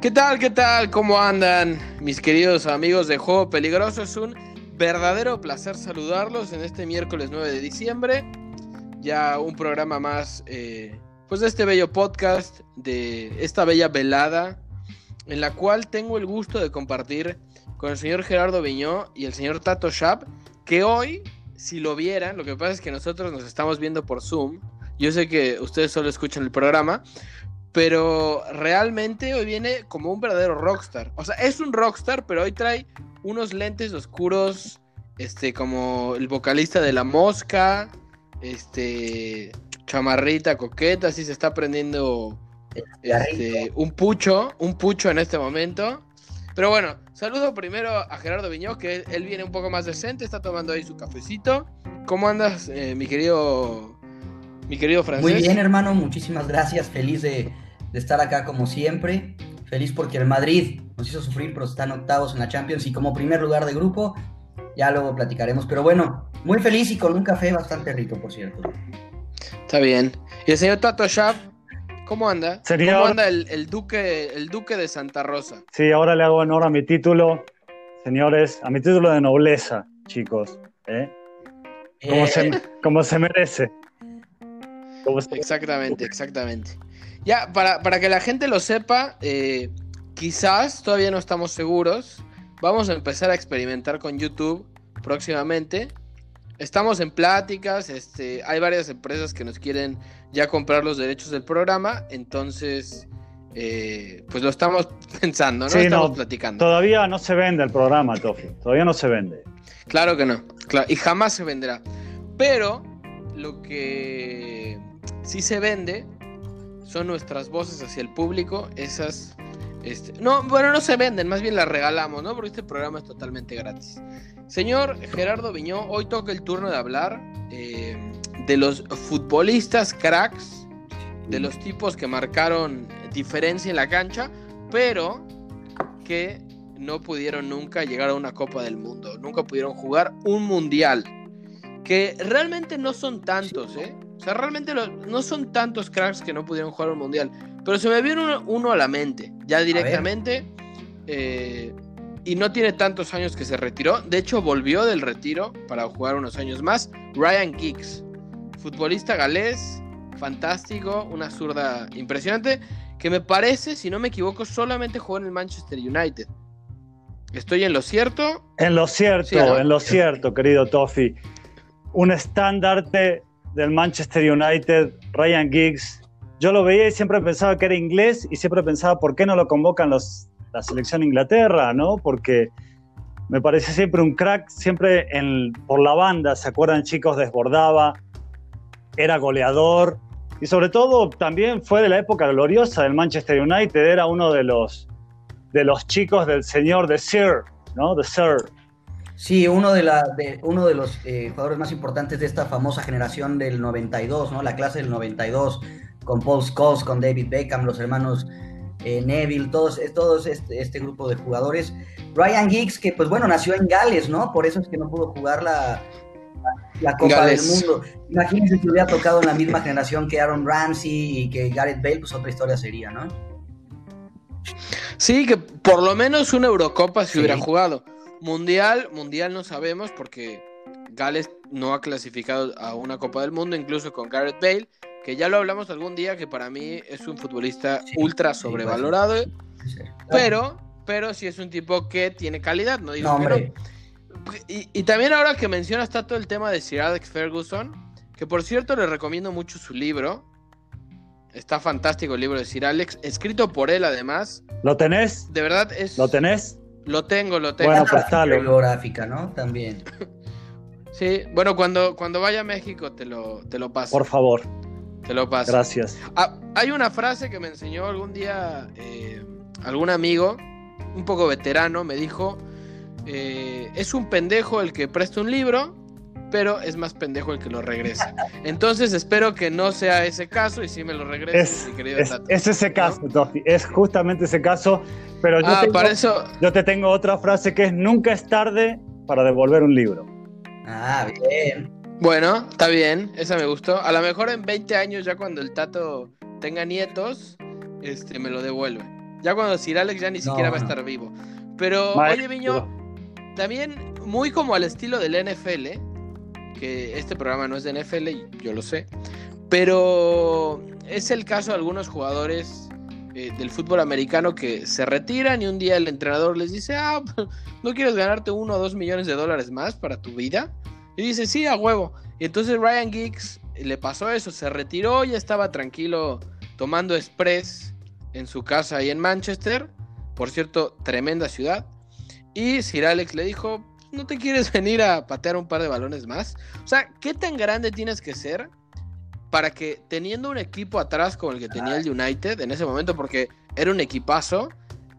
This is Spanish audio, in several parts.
¿Qué tal? ¿Qué tal? ¿Cómo andan mis queridos amigos de Juego Peligroso? Es un verdadero placer saludarlos en este miércoles 9 de diciembre. Ya un programa más, eh, pues de este bello podcast, de esta bella velada, en la cual tengo el gusto de compartir con el señor Gerardo Viñó y el señor Tato Shap, que hoy, si lo vieran, lo que pasa es que nosotros nos estamos viendo por Zoom. Yo sé que ustedes solo escuchan el programa, pero realmente hoy viene como un verdadero rockstar. O sea, es un rockstar, pero hoy trae unos lentes oscuros, este, como el vocalista de La Mosca, este, chamarrita coqueta, así se está prendiendo este, un pucho, un pucho en este momento. Pero bueno, saludo primero a Gerardo Viñó, que él viene un poco más decente, está tomando ahí su cafecito. ¿Cómo andas, eh, mi querido mi querido Francés. Muy bien, hermano, muchísimas gracias. Feliz de, estar acá como siempre. Feliz porque el Madrid nos hizo sufrir, pero están octavos en la Champions y como primer lugar de grupo, ya luego platicaremos. Pero bueno, muy feliz y con un café bastante rico, por cierto. Está bien. Y el señor Tato Shab, ¿cómo anda? ¿Cómo anda el, duque, el duque de Santa Rosa? Sí, ahora le hago honor a mi título, señores, a mi título de nobleza, chicos. ¿eh? Como, se, eh. como se merece. Exactamente, exactamente. Ya, para, que la gente lo sepa, eh, quizás todavía no estamos seguros. Vamos a empezar a experimentar con YouTube próximamente. Estamos en pláticas, este, hay varias empresas que nos quieren ya comprar los derechos del programa, entonces, eh, pues lo estamos pensando, ¿no? estamos platicando. Todavía no se vende el programa, Tofi, todavía no se vende. Claro que no, y jamás se venderá. Pero lo que si se vende, son nuestras voces hacia el público, esas... Este, no, bueno, no se venden, más bien las regalamos, ¿no? Porque este programa es totalmente gratis. Señor Gerardo Viñó, hoy toca el turno de hablar eh, de los futbolistas cracks, de los tipos que marcaron diferencia en la cancha, pero que no pudieron nunca llegar a una Copa del Mundo, nunca pudieron jugar un mundial, que realmente no son tantos, ¿eh? O sea, realmente no son tantos cracks que no pudieron jugar un mundial. Pero se me viene uno, a la mente, ya directamente. Eh, y no tiene tantos años que se retiró. De hecho, volvió del retiro para jugar unos años más. Ryan Giggs, futbolista galés, fantástico, una zurda impresionante. Que me parece, si no me equivoco, solamente jugó en el Manchester United. ¿Estoy en lo cierto? En lo cierto, en lo cierto, querido Toffy. Un estandarte del Manchester United, Ryan Giggs. Yo lo veía y siempre pensaba que era inglés y siempre pensaba por qué no lo convocan los, la selección Inglaterra, ¿no? Porque me parece siempre un crack, siempre por la banda, ¿se acuerdan chicos? Desbordaba, era goleador y sobre todo también fue de la época gloriosa del Manchester United, era uno de los, de los chicos del señor de Sir, ¿no? De Sir. Sí, uno de, la, de, uno de los eh, jugadores más importantes de esta famosa generación del 92, ¿no? La clase del 92, con Paul Scholes, con David Beckham, los hermanos eh, Neville, todos, todos este, este, grupo de jugadores. Ryan Giggs, que pues bueno, nació en Gales, ¿no? Por eso es que no pudo jugar la, la, Copa del Mundo. Imagínense si hubiera tocado en la misma generación que Aaron Ramsey y que Gareth Bale, pues otra historia sería, ¿no? Sí, que por lo menos una Eurocopa se hubiera jugado. Mundial, mundial no sabemos porque Gales no ha clasificado a una Copa del Mundo, incluso con Gareth Bale, que ya lo hablamos algún día, que para mí es un futbolista ultra sobrevalorado, pero, pero sí es un tipo que tiene calidad, no digo Y, también ahora que mencionas está todo el tema de Sir Alex Ferguson, que por cierto le recomiendo mucho su libro. Está fantástico el libro de Sir Alex, escrito por él además. ¿Lo tenés? De verdad es. ¿Lo tenés? Lo tengo, lo tengo. Bueno, pues Bibliográfica, ¿no? También. sí, bueno, cuando, cuando vaya a México te lo, te lo paso. Por favor. Te lo paso. Gracias. Ah, hay una frase que me enseñó algún día eh, algún amigo, un poco veterano, me dijo, eh, es un pendejo el que presta un libro pero es más pendejo el que lo regresa. Entonces espero que no sea ese caso y si me lo regrese, es, mi querido es, es ese caso, es justamente ese caso, pero yo, ah, para eso... yo te tengo otra frase que es nunca es tarde para devolver un libro. Ah, bien. Bueno, está bien, esa me gustó. A lo mejor en 20 años ya cuando el Tato tenga nietos, este me lo devuelve. Ya cuando Sir Alex ya ni siquiera va a estar vivo. Pero, oye, Viño, también muy como al estilo del NFL, que este programa no es de NFL, yo lo sé, pero es el caso de algunos jugadores eh, del fútbol americano que se retiran y un día el entrenador les dice, ah, ¿no quieres ganarte uno o dos millones de dólares más para tu vida? Y dice, sí, a huevo. Y entonces Ryan Giggs le pasó eso, se retiró, ya estaba tranquilo tomando express en su casa ahí en Manchester. Por cierto, tremenda ciudad. Y Sir Alex le dijo, ¿no te quieres venir a patear un par de balones más? O sea, ¿qué tan grande tienes que ser para que teniendo un equipo atrás como el que tenía el United en ese momento, porque era un equipazo,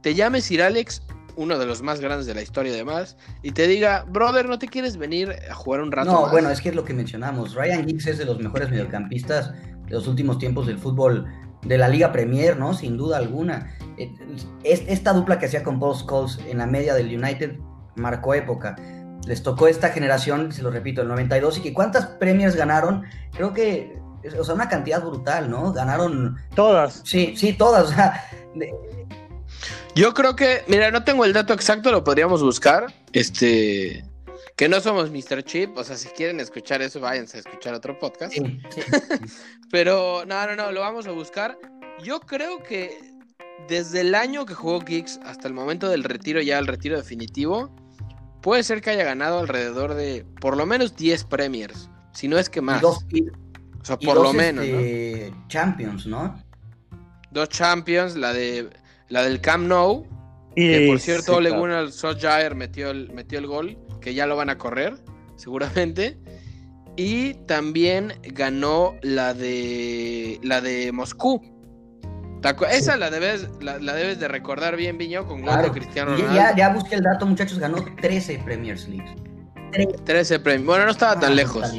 te llame Sir Alex, uno de los más grandes de la historia además, y te diga, brother, ¿no te quieres venir a jugar un rato? No, bueno, es que es lo que mencionamos. Ryan Giggs es de los mejores mediocampistas de los últimos tiempos del fútbol de la Liga Premier, ¿no? Sin duda alguna. Eh, esta dupla que hacía con Paul Scholes en la media del United marcó época. Les tocó esta generación, se lo repito, el 92, y que cuántas premios ganaron, creo que, o sea, una cantidad brutal, ¿no? Ganaron... Todas. Sí, sí, todas. Yo creo que, mira, no tengo el dato exacto, lo podríamos buscar. Este, que no somos Mr. Chip, o sea, si quieren escuchar eso, váyanse a escuchar otro podcast. Pero no, no, no, lo vamos a buscar. Yo creo que desde el año que jugó Geeks hasta el momento del retiro, ya el retiro definitivo, puede ser que haya ganado alrededor de por lo menos 10 Premiers, si no es que más. dos, o sea, por lo menos. Este, Champions, ¿no? Dos Champions, la de la del Camp Nou. que por cierto, Ole Gunnar Solskjaer metió el, metió el gol, que ya lo van a correr, seguramente. Y también ganó la de la de Moscú, esa la debes, la, debes de recordar bien, Viño, con gol de Cristiano Ronaldo. Ya, ya busqué el dato, muchachos, ganó 13 Premiers League. 13 Premiers. Bueno, no estaba tan lejos.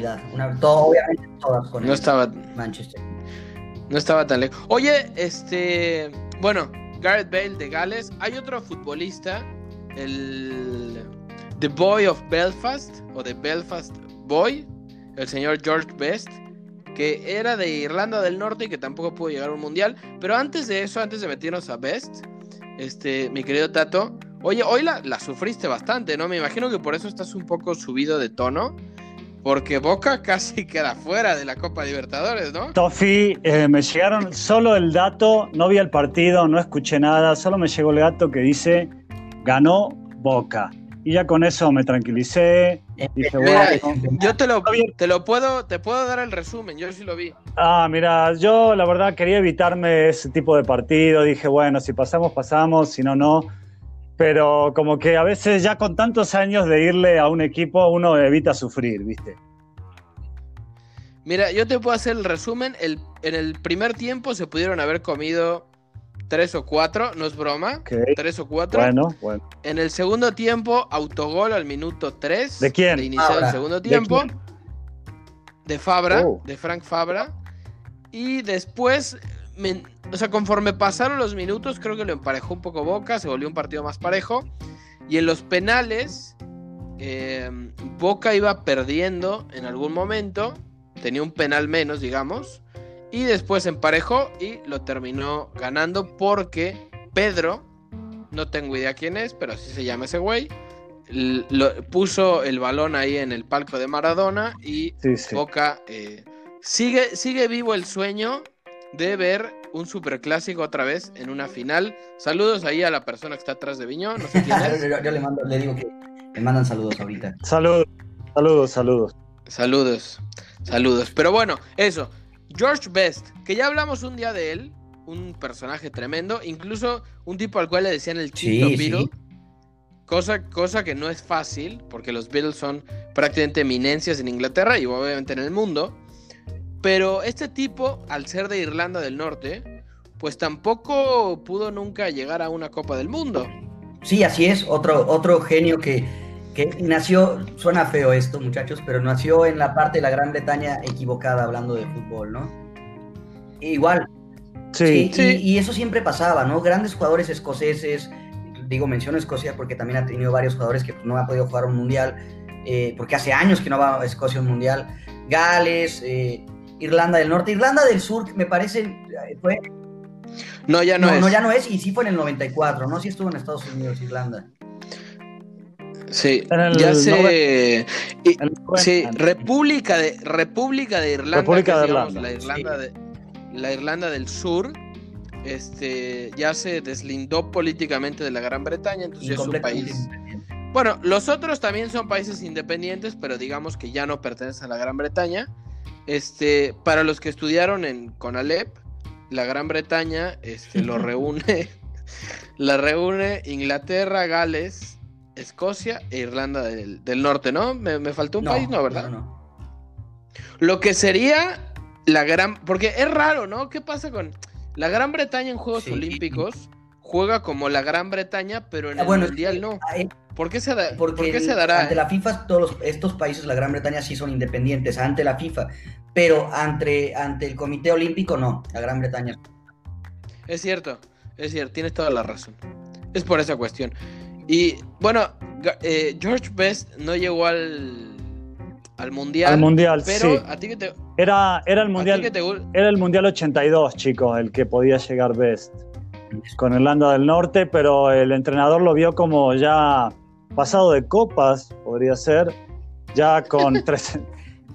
obviamente todas con no estaba, Manchester. No estaba tan lejos. Oye, este. Bueno, Gareth Bale de Gales. Hay otro futbolista, el. The Boy of Belfast, o The Belfast Boy, el señor George Best que era de Irlanda del Norte y que tampoco pudo llegar a un mundial. Pero antes de eso, antes de meternos a Best, este, mi querido Tato, oye, hoy la, sufriste bastante, ¿no? Me imagino que por eso estás un poco subido de tono. Porque Boca casi queda fuera de la Copa Libertadores, ¿no? Tofi, eh, me llegaron solo el dato, no vi el partido, no escuché nada, solo me llegó el dato que dice ganó Boca. Y ya con eso me tranquilicé. Dije, yo te lo, te lo puedo, te puedo dar el resumen, yo sí lo vi. Ah, mira, yo la verdad quería evitarme ese tipo de partido. Dije, bueno, si pasamos, pasamos, si no, no. Pero como que a veces ya con tantos años de irle a un equipo, uno evita sufrir, ¿viste? Mira, yo te puedo hacer el resumen. El, en el primer tiempo se pudieron haber comido tres o cuatro, no es broma. Tres o cuatro. Bueno, bueno. En el segundo tiempo, autogol al minuto tres. ¿De quién? De iniciar el segundo tiempo. ¿De, Fabra, oh. de Frank Fabra. Y después, o sea, conforme pasaron los minutos, creo que lo emparejó un poco Boca, se volvió un partido más parejo. Y en los penales, em, Boca iba perdiendo en algún momento, tenía un penal menos, digamos. Y después emparejó y lo terminó ganando porque Pedro, no tengo idea quién es, pero así se llama ese güey, puso el balón ahí en el palco de Maradona y Boca eh, sigue, sigue vivo el sueño de ver un superclásico otra vez en una final. Saludos ahí a la persona que está atrás de Viñón, no sé quién es. yo, le, mando, le digo que me mandan saludos ahorita. Saludos, saludos, saludos. Saludos, saludos. Pero bueno, eso. George Best, que ya hablamos un día de él, un personaje tremendo, incluso un tipo al cual le decían el Chinto Beatle, cosa, cosa que no es fácil, porque los Beatles son prácticamente eminencias en Inglaterra y obviamente en el mundo, pero este tipo, al ser de Irlanda del Norte, pues tampoco pudo nunca llegar a una Copa del Mundo. Sí, así es, otro, otro genio que, que nació, suena feo esto muchachos, pero nació en la parte de la Gran Bretaña equivocada hablando de fútbol, ¿no? Igual. Sí, sí, Y, eso siempre pasaba, ¿no? Grandes jugadores escoceses, digo, menciono Escocia porque también ha tenido varios jugadores que no han podido jugar un mundial, eh, porque hace años que no va a Escocia un mundial. Gales, eh, Irlanda del Norte, Irlanda del Sur, me parece, fue No, ya no, No, es. no, ya no es, y sí fue en el 94, ¿no? Sí estuvo en Estados Unidos, Irlanda. Sí, el ya se... y- sí, República de, República de Irlanda, República de digamos, Irlanda, la Irlanda de la Irlanda del Sur, este, ya se deslindó políticamente de la Gran Bretaña, entonces es un país. Bueno, los otros también son países independientes, pero digamos que ya no pertenecen a la Gran Bretaña. Este, para los que estudiaron en Conalep, la Gran Bretaña este, lo reúne, la reúne Inglaterra, Gales, Escocia e Irlanda del, del Norte, ¿no? Me, me faltó un país, ¿no? ¿Verdad? no. Lo que sería la gran. Porque es raro, ¿no? ¿Qué pasa con. La Gran Bretaña en Juegos Sí. Olímpicos juega como la Gran Bretaña, pero en Ah, el bueno, Mundial no. eh, ¿Por qué se, da, Porque ¿por qué el- se dará? ante la FIFA, todos los- estos países, la Gran Bretaña sí son independientes, ante la FIFA, pero ante, ante el Comité Olímpico no, la Gran Bretaña. Es cierto, es cierto, tienes toda la razón. Es por esa cuestión. Y bueno, eh, George Best no llegó al, al Mundial. Al mundial, pero sí. a ti que te, Era, era el a ti mundial. que te gu- Era el Mundial 82, chicos, el que podía llegar Best con Irlanda del Norte, pero el entrenador lo vio como ya pasado de copas, podría ser, ya con tres-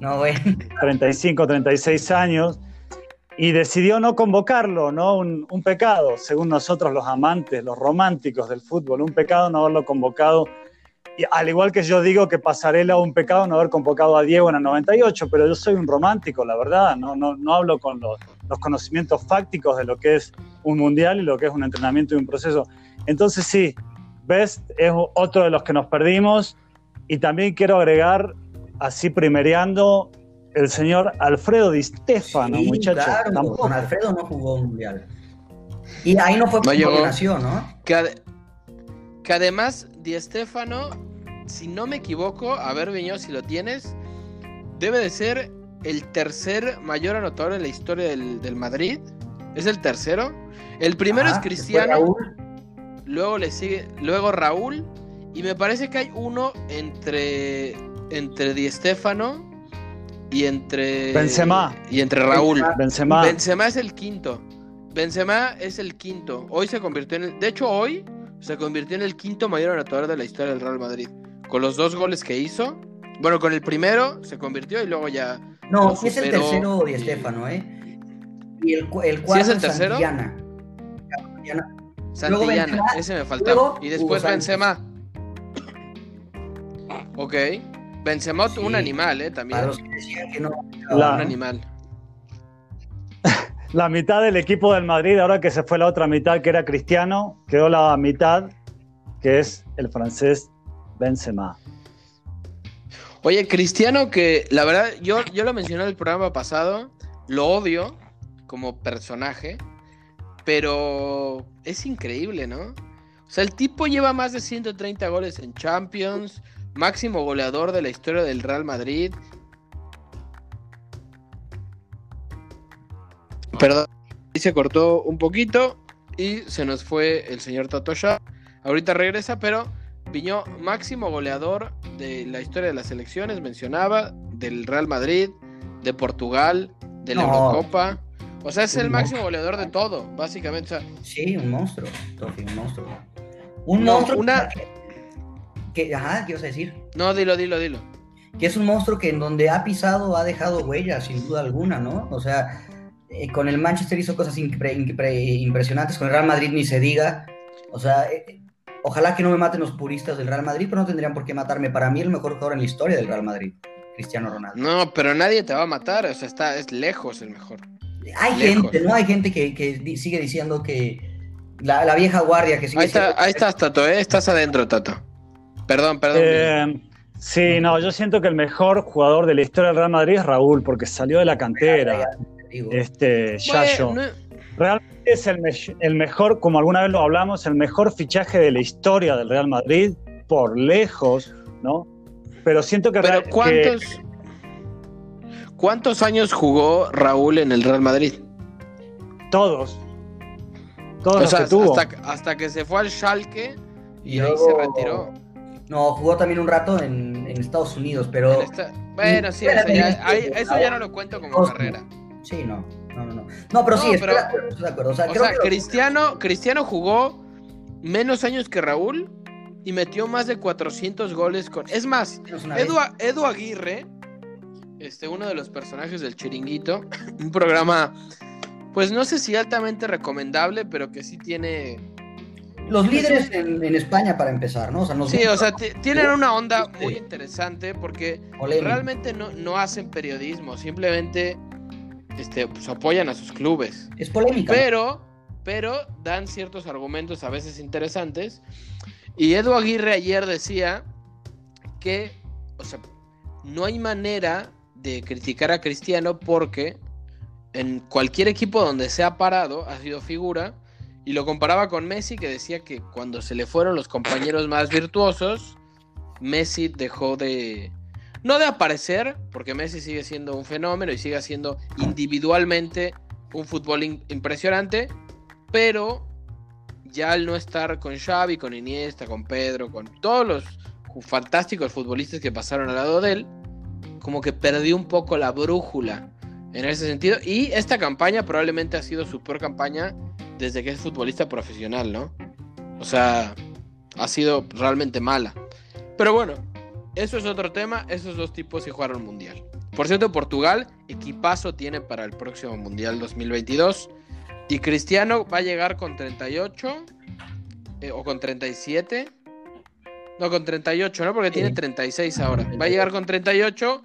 No, bueno, 35, 36 años, y decidió no convocarlo, ¿no? Un, pecado, según nosotros los amantes, los románticos del fútbol, un pecado no haberlo convocado. Y al igual que yo digo que Pasarela un pecado no haber convocado a Diego en el 98, pero yo soy un romántico, la verdad, no, no, no hablo con los, los conocimientos fácticos de lo que es un mundial y lo que es un entrenamiento y un proceso. Entonces sí, Best es otro de los que nos perdimos y también quiero agregar, así primereando, el señor Alfredo Di Stefano, sí, muchachos. claro, tampoco. con Alfredo no jugó un mundial. Y ahí no fue por nació, ¿no? Que, ade- que además, Di Stefano, si no me equivoco, a ver, Viño, si lo tienes, debe de ser el tercer mayor anotador en la historia del, del Madrid. ¿Es el tercero? El primero es después Cristiano, Raúl, luego le sigue, luego Raúl, y me parece que hay uno entre, entre Di Stefano y entre Benzema. y entre Raúl. Benzema. Benzema es el quinto. Benzema es el quinto. Hoy se convirtió en el. De hecho, hoy se convirtió en el quinto mayor anotador de la historia del Real Madrid. Con los dos goles que hizo. Bueno, con el primero se convirtió y luego ya. No, sí es el tercero de y- Estefano, ¿eh? Y el, el ¿Sí cuarto es el tercero? Santillana. Santillana. Santillana, Benzema, ese me luego faltaba. Y después. Benzema. Ok. Benzema, Sí. un animal, ¿eh? También. Para los que decían que no. La- Un animal. La mitad del equipo del Madrid, ahora que se fue la otra mitad, que era Cristiano, quedó la mitad, que es el francés Benzema. Oye, Cristiano, que la verdad, yo, yo lo mencioné en el programa pasado, lo odio como personaje, pero es increíble, ¿no? O sea, el tipo lleva más de 130 goles en Champions, máximo goleador de la historia del Real Madrid. Perdón, ahí se cortó un poquito y se nos fue el señor Tatosha. Ahorita regresa, pero Viñó, máximo goleador de la historia de las selecciones, mencionaba, del Real Madrid, de Portugal, de la No. Eurocopa. O sea, es el máximo goleador de todo, básicamente. O sea, Sí, un monstruo, Tofi, un monstruo. Un No, monstruo una- que, que- ajá, ¿qué ibas a decir? no, dilo, dilo, dilo. Que es un monstruo que en donde ha pisado ha dejado huellas, sin duda alguna, ¿no? O sea, eh, con el Manchester hizo cosas impre- impre- impresionantes, con el Real Madrid ni se diga. O sea, eh, ojalá que no me maten los puristas del Real Madrid, pero no tendrían por qué matarme. Para mí el mejor jugador en la historia del Real Madrid, Cristiano Ronaldo. No, pero nadie te va a matar, o sea, está, es lejos el mejor. Hay Lejos. gente, ¿no? Hay gente que, que sigue diciendo que la, la vieja guardia que sigue Ahí está, diciendo- ahí estás, Tato, ¿eh? estás adentro, Tato. Perdón, perdón. Eh, sí, no, yo siento que el mejor jugador de la historia del Real Madrid es Raúl, porque salió de la cantera. Este, Yayo. Bueno, Realmente es el, me- el mejor, como alguna vez lo hablamos, el mejor fichaje de la historia del Real Madrid, por lejos, ¿no? Pero siento que, pero que- ¿cuántos, ¿cuántos años jugó Raúl en el Real Madrid? todos, todos O los sea, que tuvo. hasta, hasta que se fue al Schalke y, Y ahí luego- se retiró. No, jugó también un rato en, en Estados Unidos, pero esta- Bueno, sí, eso ya, eso ya no lo cuento como carrera. sí, no. no, no. No, pero sí, estoy de acuerdo. O sea, Cristiano, Cristiano jugó menos años que Raúl y metió más de 400 goles con... Es más, Edu, Edu Aguirre, este, uno de los personajes del Chiringuito, un programa, pues no sé si altamente recomendable, pero que sí tiene... Los líderes en, España para empezar, ¿no? sí, o sea, tienen una onda muy interesante porque realmente no, no hacen periodismo, simplemente este, pues, apoyan a sus clubes. Es polémica. Pero, pero dan ciertos argumentos a veces interesantes. Y Edu Aguirre ayer decía que, o sea, no hay manera de criticar a Cristiano porque en cualquier equipo donde se ha parado ha sido figura y lo comparaba con Messi que decía que cuando se le fueron los compañeros más virtuosos, Messi dejó de, no de aparecer, porque Messi sigue siendo un fenómeno y sigue siendo individualmente un fútbol impresionante, pero ya al no estar con Xavi, con Iniesta, con Pedro, con todos los fantásticos futbolistas que pasaron al lado de él, como que perdió un poco la brújula en ese sentido. Y esta campaña probablemente ha sido su peor campaña desde que es futbolista profesional, ¿no? O sea, ha sido realmente mala. Pero bueno, eso es otro tema. Esos dos tipos se jugaron mundial. Por cierto, Portugal, equipazo tiene para el próximo mundial 2022. Y Cristiano va a llegar con 38 eh, o con 37. No, con 38, ¿no? Porque tiene 36 ahora. Va a llegar con 38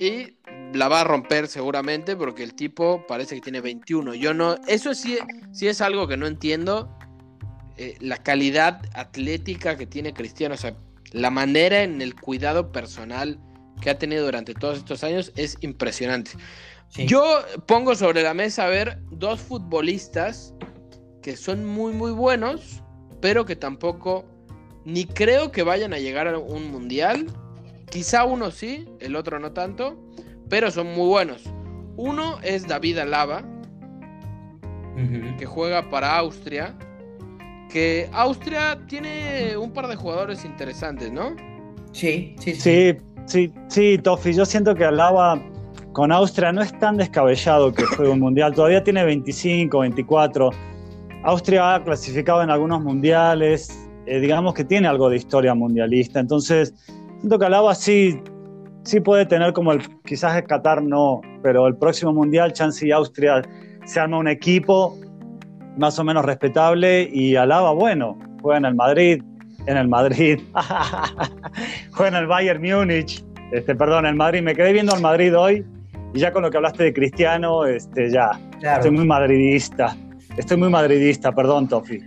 y la va a romper seguramente porque el tipo parece que tiene 21. Yo no, eso sí, sí es algo que no entiendo. Eh, la calidad atlética que tiene Cristiano. O sea, la manera en el cuidado personal que ha tenido durante todos estos años es impresionante. Yo pongo sobre la mesa a ver dos futbolistas que son muy muy buenos, pero que tampoco ni creo que vayan a llegar a un mundial. Quizá uno sí, el otro no tanto, pero son muy buenos. Uno es David Alaba, que juega para Austria que Austria tiene un par de jugadores interesantes, ¿no? Sí, sí, sí. Sí, sí, sí, Tofi. Yo siento que Alaba con Austria no es tan descabellado que juegue un mundial. Todavía tiene 25, 24. Austria ha clasificado en algunos mundiales. Eh, digamos que tiene algo de historia mundialista. Entonces, siento que Alaba sí, sí puede tener como el. Quizás el Qatar no, pero el próximo mundial, Chance y Austria se arma un equipo más o menos respetable y Alaba, bueno, juega en el Madrid, en el Madrid, juega en el Bayern Múnich, este, perdón, el Madrid, me quedé viendo al Madrid hoy y ya con lo que hablaste de Cristiano, este, ya, estoy muy madridista, estoy muy madridista, perdón, Tofi.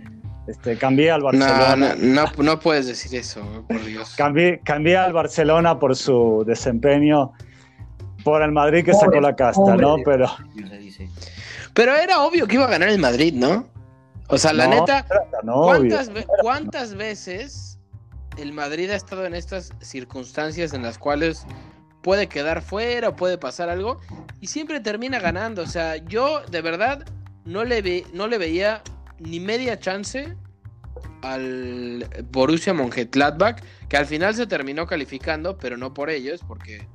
Este, cambié al Barcelona. No, no, no, puedes decir eso, por Dios. Cambié, cambié al Barcelona por su desempeño, por el Madrid que sacó la casta, ¿no? Pero, pero era obvio que iba a ganar el Madrid, ¿no? O sea, la neta, ¿cuántas, veces el Madrid ha estado en estas circunstancias en las cuales puede quedar fuera o puede pasar algo y siempre termina ganando? O sea, yo de verdad no le, no le veía ni media chance al Borussia Mönchengladbach, que al final se terminó calificando, pero no por ellos, porque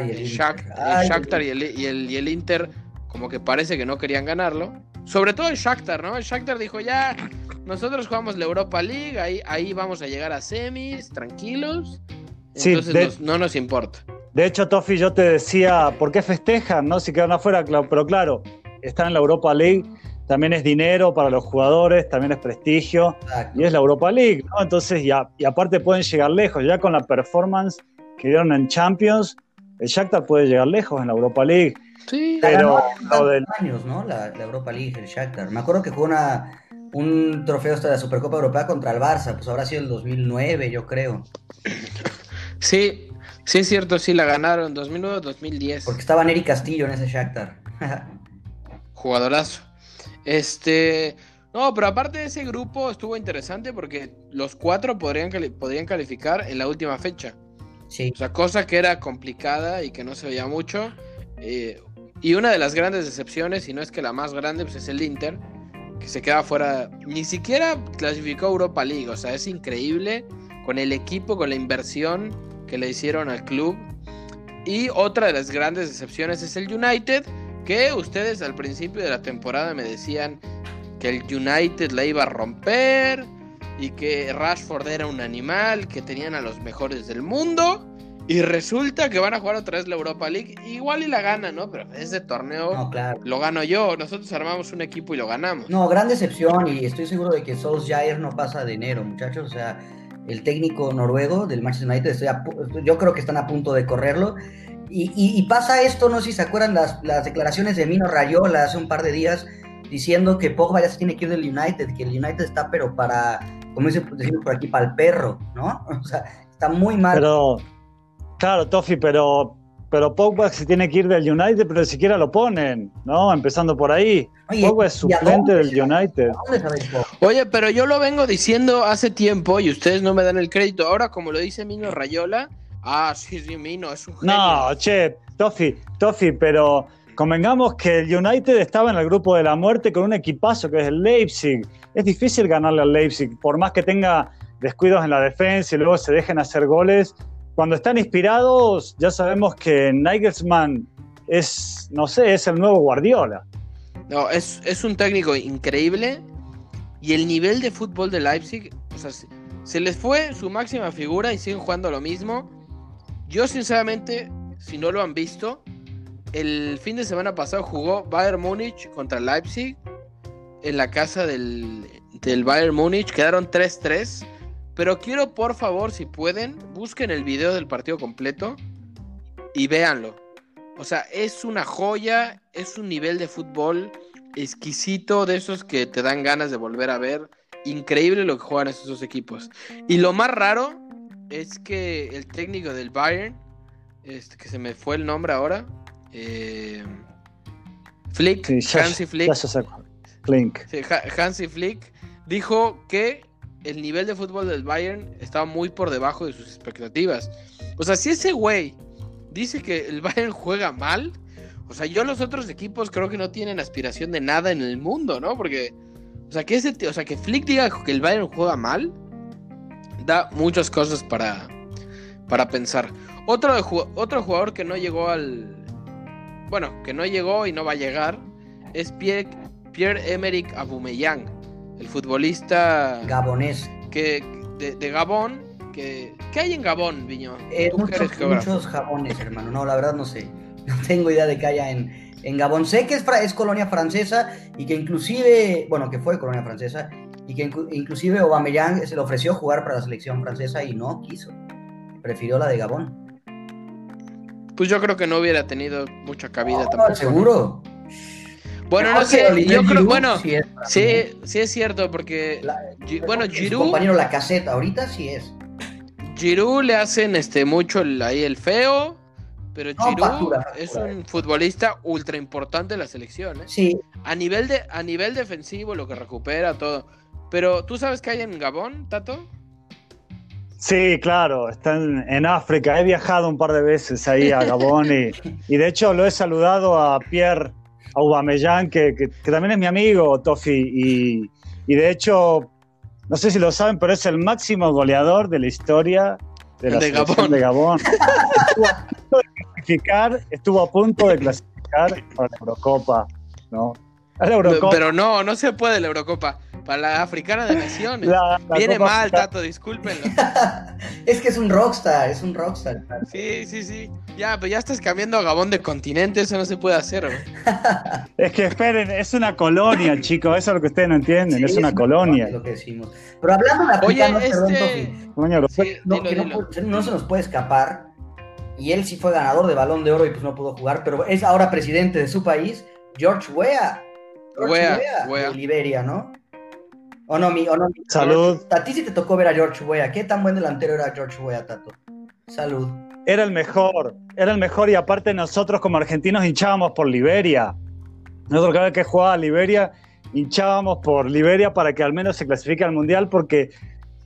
el, Shakhtar, y, el, y el Inter como que parece que no querían ganarlo. Sobre todo el Shakhtar, ¿no? El Shakhtar dijo, ya, nosotros jugamos la Europa League, ahí, ahí vamos a llegar a semis, tranquilos. Entonces no nos importa. De hecho, Tofi, yo te decía, ¿por qué festejan, no? Si quedan afuera, pero claro, están en la Europa League, también es dinero para los jugadores, también es prestigio, y es la Europa League, ¿no? Entonces, ya, y aparte pueden llegar lejos, ya con la performance que dieron en Champions, el Shakhtar puede llegar lejos en la Europa League. Sí, pero años, ¿no? La, Europa League, el Shakhtar. Me acuerdo que jugó una, un trofeo hasta la Supercopa Europea contra el Barça, pues habrá sido el 2009, yo creo. Sí, sí es cierto, sí la ganaron 2009-2010. Porque estaba Neri Castillo en ese Shakhtar. Jugadorazo. Este, no, pero aparte de ese grupo estuvo interesante porque los cuatro podrían, podrían calificar en la última fecha. Sí. O sea, cosa que era complicada y que no se veía mucho. Eh, y una de las grandes decepciones, y no es que la más grande, pues es el Inter, que se queda fuera, ni siquiera clasificó a Europa League, o sea, es increíble con el equipo, con la inversión que le hicieron al club. Y otra de las grandes decepciones es el United, ustedes al principio de la temporada me decían que el United la iba a romper y que Rashford era un animal, que tenían a los mejores del mundo. Y resulta que van a jugar otra vez la Europa League. Igual y la gana, ¿no? Pero ese torneo lo gano yo. Nosotros armamos un equipo y lo ganamos. No, gran decepción. Y estoy seguro de que Solskjaer no pasa de enero, muchachos. O sea, el técnico noruego del Manchester United, yo creo que están a punto de correrlo. Y, pasa esto, no sé si se acuerdan las, las, declaraciones de Mino Rayola hace un par de días diciendo que Pogba ya se tiene que ir del United, que el United está pero para, como dice por aquí, para el perro, ¿no? O sea, está muy mal. Pero Claro, Tofi, pero, pero Pogba se tiene que ir del United, pero ni siquiera lo ponen, ¿no? Empezando por ahí. Pogba es suplente del United. Oye, pero yo lo vengo diciendo hace tiempo y ustedes no me dan el crédito. Ahora, como lo dice Mino Rayola, ah, sí, sí, Mino, es un genio. No, che, Tofi, Tofi, pero convengamos que el United estaba en el grupo de la muerte con un equipazo que es el Leipzig. Es difícil ganarle al Leipzig, por más que tenga descuidos en la defensa y luego se dejen hacer goles cuando están inspirados, ya sabemos que Nigelsmann es, no sé, es el nuevo Guardiola. No, es, es un técnico increíble y el nivel de fútbol de Leipzig, o sea, se les fue su máxima figura y siguen jugando lo mismo. Yo sinceramente, si no lo han visto, el fin de semana pasado jugó Bayern Múnich contra Leipzig en la casa del, del Bayern Múnich, quedaron 3-3 pero quiero, por favor, si pueden, busquen el video del partido completo y véanlo. O sea, es una joya, es un nivel de fútbol exquisito, de esos que te dan ganas de volver a ver. Increíble lo que juegan esos equipos. Y lo más raro es que el técnico del Bayern, este, que se me fue el nombre ahora, eh, Flick, Hansi Flick, Hansi Flick, dijo que el nivel de fútbol del Bayern estaba muy por debajo de sus expectativas. O sea, si ese güey dice que el Bayern juega mal, o sea, yo los otros equipos creo que no tienen aspiración de nada en el mundo, ¿no? Porque, o sea, que ese, o sea, que Flick diga que el Bayern juega mal, da muchas cosas para, para pensar. Otro, otro jugador que no llegó al, bueno, que no llegó y no va a llegar, es Pierre, Pierre-Emerick Aubameyang el futbolista gabonés. que de, Gabón que ¿qué hay en Gabón Viño eh, muchos, muchos jabones hermano. No la verdad no sé. No tengo idea de que haya en, en Gabón. Sé que es, es colonia francesa y que inclusive bueno que fue colonia francesa y que inclusive Aubameyang se le ofreció jugar para la selección francesa y no quiso prefirió la de Gabón pues yo creo que no hubiera tenido mucha cabida tampoco seguro bueno, no sé, yo creo, bueno, sí, sí, es cierto, porque, bueno, Giroud... compañero la caseta, ahorita sí es. Giroud le hacen este mucho ahí el feo, pero Giroud es un futbolista ultra importante de la selección, ¿eh? Sí. A nivel, de, a nivel defensivo, lo que recupera, todo. Pero, ¿tú sabes qué hay en Gabón, Tato? Sí, claro, están en África. He viajado un par de veces ahí a Gabón y, y de hecho lo he saludado a Pierre Aubameyang, que, que, también es mi amigo, Tofi, y, de hecho, no sé si lo saben, pero es el máximo goleador de la historia de la de Gabón. De Gabón. estuvo, a punto de clasificar, estuvo a punto de clasificar para la Eurocopa, ¿no? Pero no, no se puede la Eurocopa. Para la africana de naciones. Viene mal, Tato, discúlpenlo. es que es un rockstar, es un rockstar. Sí, sí, sí. Ya, pero ya estás cambiando a Gabón de continente, eso no se puede hacer. es que esperen, es una colonia, chicos, eso es lo que ustedes no entienden, es, una colonia. Lo que decimos. Pero hablando de africanos, este... no, se nos puede escapar, y él sí fue ganador de Balón de Oro y pues no pudo jugar, pero es ahora presidente de su país, George Weah. George Weah, de Liberia, ¿no? O no, mi, o no, Salud. A ti sí te tocó ver a George Weah. ¿Qué tan buen delantero era George Weah, Tato? Salud. Era el mejor, era el mejor y aparte nosotros como argentinos hinchábamos por Liberia. Nosotros cada vez que jugaba a Liberia hinchábamos por Liberia para que al menos se clasifique al Mundial porque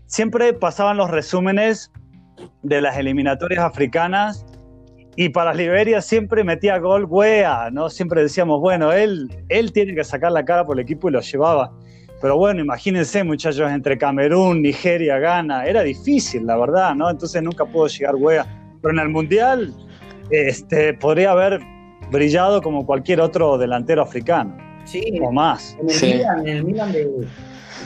siempre pasaban los resúmenes de las eliminatorias africanas y para Liberia siempre metía gol Wea, ¿no? Siempre decíamos, bueno, él, él tiene que sacar la cara por el equipo y lo llevaba. Pero bueno, imagínense, muchachos, entre Camerún, Nigeria, Ghana, era difícil, la verdad, ¿no? Entonces nunca pudo llegar Wea. Pero en el Mundial este, podría haber brillado como cualquier otro delantero africano. Sí, o más. En el Sí. Milan, en el Milan de,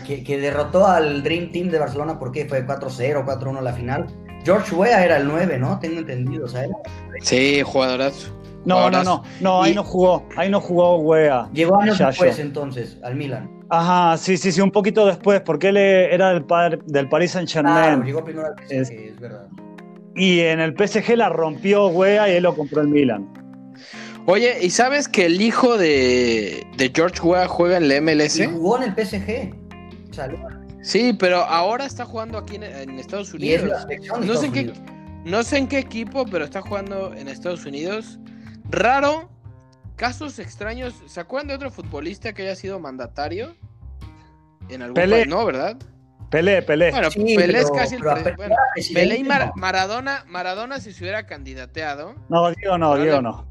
que, que derrotó al Dream Team de Barcelona, ¿por qué? Fue 4-0, 4-1 la final. George Weah era el 9, ¿no? Tengo entendido, o sea, era- Sí, jugadorazo. No, no, no, no, ahí Y- no jugó, ahí no jugó Wea. llegó años Yayo. después entonces al Milan. Ajá, sí, sí, sí, un poquito después, porque él eh, era del, par- del Paris Saint Claro, llegó primero al PSG, Es- es, verdad. y en el PSG la rompió Wea y él lo compró el Milan. Oye, ¿y sabes que el hijo de, de George Weah juega en la Y MLS? jugó en el PSG. Salió. Sí, pero ahora está jugando aquí en, en Estados Y es de la Unidos. No sé, en qué, Unidos. no sé en qué equipo, pero está jugando en Estados Unidos. Raro, casos extraños. ¿Se acuerdan de otro futbolista que haya sido mandatario? En algún Pelé. país? No, ¿verdad? Pelé, Pelé. Bueno, Sí, Pelé es casi el pre- bueno, Pelé y Mar-. Maradona, Maradona si se hubiera candidateado, No, Diego no, Probable- Diego no.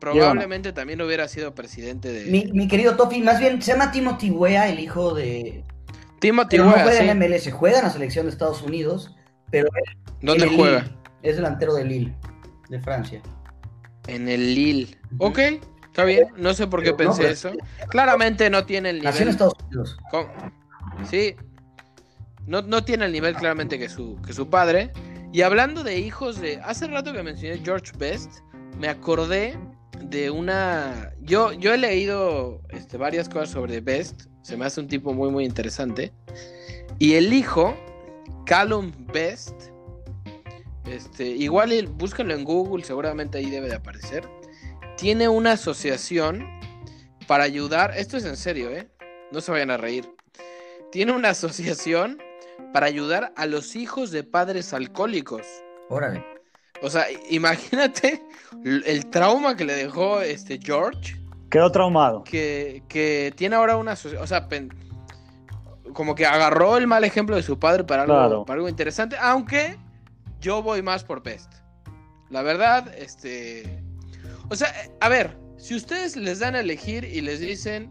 probablemente también hubiera sido presidente de Mi, mi querido Tofi, más bien se llama Timothy Weah, el hijo de. Timothy no juega sí. en MLS, juega en la selección de Estados Unidos, pero ¿Dónde juega? Lille. Es delantero de Lille, de Francia. En el Lille. Ok, está bien. No sé por qué Pero pensé eso. Claramente no tiene el Nació en nivel. Estados Unidos. con- Sí. No, no tiene el nivel claramente que su, que su padre. Y hablando de hijos de. Hace rato que mencioné George Best, me acordé de una. Yo, yo he leído este, varias cosas sobre Best. Se me hace un tipo muy, muy interesante. Y el hijo, Callum Best. Este, igual búsquenlo en Google, seguramente ahí debe de aparecer. Tiene una asociación para ayudar. Esto es en serio, ¿eh? No se vayan a reír. Tiene una asociación para ayudar a los hijos de padres alcohólicos. Órale. O sea, imagínate el trauma que le dejó este George, Quedó traumado. que, que tiene ahora una. O sea, pen- como que agarró el mal ejemplo de su padre para algo, Claro. para algo interesante, aunque yo voy más por Pest. La verdad, este. O sea, eh, a ver, si ustedes les dan a elegir y les dicen,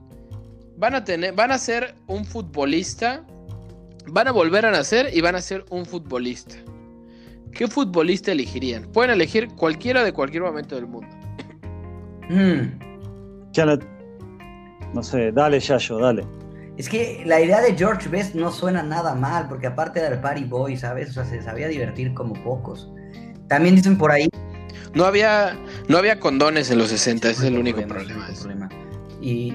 van a tener, van a ser un futbolista, van a volver a nacer y van a ser un futbolista. ¿Qué futbolista elegirían? Pueden elegir cualquiera de cualquier momento del mundo. Mm. Ya No sé, dale, Yayo, dale. Es que la idea de George Best no suena nada mal, porque aparte era el party boy, ¿sabes? O sea, se sabía divertir como pocos. También dicen por ahí. No había, no había condones en los 60, ese es el único problema. y,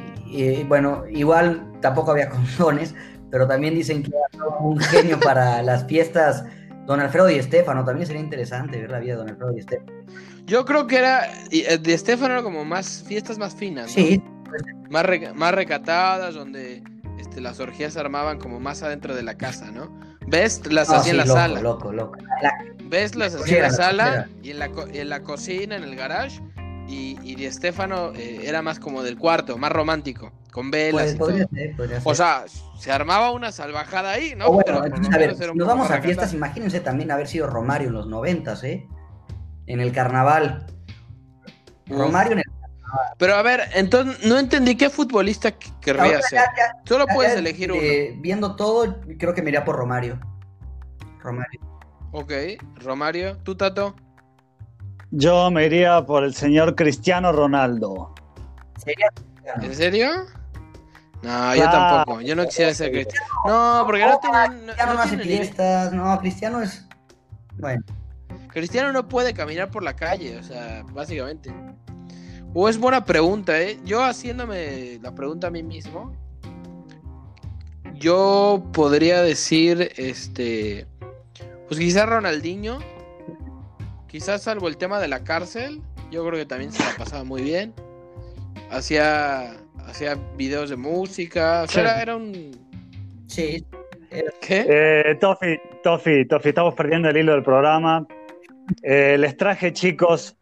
bueno, igual tampoco había condones, pero también dicen que era un genio para las fiestas. Don Alfredo y Estefano, también sería interesante ver la vida de Don Alfredo y Estefano. Yo creo que era y, eh, de Estefano era como más fiestas más finas, ¿no? Sí, más, re- más recatadas, donde este, las orgías se armaban como más adentro de la casa, ¿no? Best las no, hacía en la loco, sala. loco, loco. La- Best las La hacía en la sala y en la, en la cocina, en el garage. Y, y de Estefano eh, era más como del cuarto, más romántico, con velas Pues, y podría todo. ser, podría ser. O sea, se armaba una salvajada ahí, ¿no? O bueno, a ver, si nos vamos a fiestas, imagínense también haber sido Romario en los noventas, ¿eh? En el carnaval. Uf. Romario en el Pero a ver, entonces no entendí qué futbolista qu- querría ser. Solo ya- puedes ya, elegir uno. eh, viendo todo, creo que me iría por Romario. Romario. Ok, Romario, ¿tú, Tato? Yo me iría por el señor Cristiano Ronaldo. Sería ¿En serio? No, yo tampoco. Yo no quisiera ser cristiano. No, porque no tenían. no- Cristiano no no hace fiestas, no, Cristiano es. Bueno, Cristiano no puede caminar por la calle, o sea, básicamente. O es buena pregunta, ¿eh? Yo haciéndome la pregunta a mí mismo, yo podría decir, este, pues quizás Ronaldinho, quizás salvo el tema de la cárcel, yo creo que también se la pasaba muy bien. Hacía, hacía videos de música, o sea, Sí. era, era un... sí. ¿Qué? Eh, Tofi, Tofi, Tofi, estamos perdiendo el hilo del programa. Eh, les traje, chicos,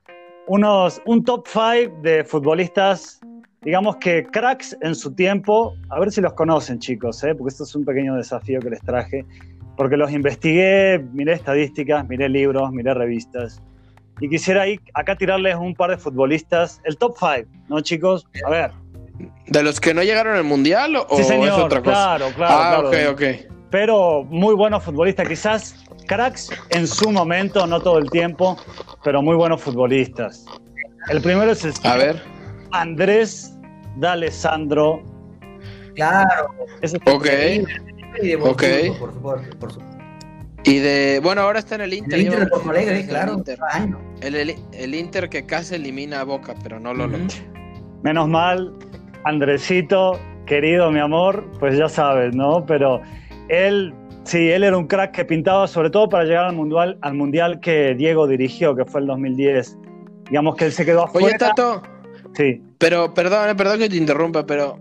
unos, un top 5 de futbolistas, digamos que cracks en su tiempo. A ver si los conocen, chicos, eh, porque esto es un pequeño desafío que les traje. Porque los investigué, miré estadísticas, miré libros, miré revistas. Y quisiera ahí, acá tirarles un par de futbolistas, el top 5, ¿no, chicos? A ver. ¿De los que no llegaron al mundial o, Sí, señor, es otra cosa? claro, claro. ah, claro. ok, ok. pero muy buenos futbolistas, quizás cracks en su momento, no todo el tiempo, pero muy buenos futbolistas. El primero es el A ver. Andrés D'Alessandro. Claro. Ese Ok. Y de Ok. Por supuesto, por supuesto. Y de. Bueno, ahora está en el El Inter. Inter de Porto Alegre, el claro. Inter. año. El, el- el Inter que casi elimina a Boca, pero no lo Ujú. logra. Menos mal, Andresito, querido mi amor, pues ya sabes, ¿no? Pero él, sí, él era un crack que pintaba sobre todo para llegar al mundial, al mundial que Diego dirigió, que fue el 2010. Digamos que él se quedó afuera. Oye, Tato, Sí. pero perdón, eh, perdón que te interrumpa, pero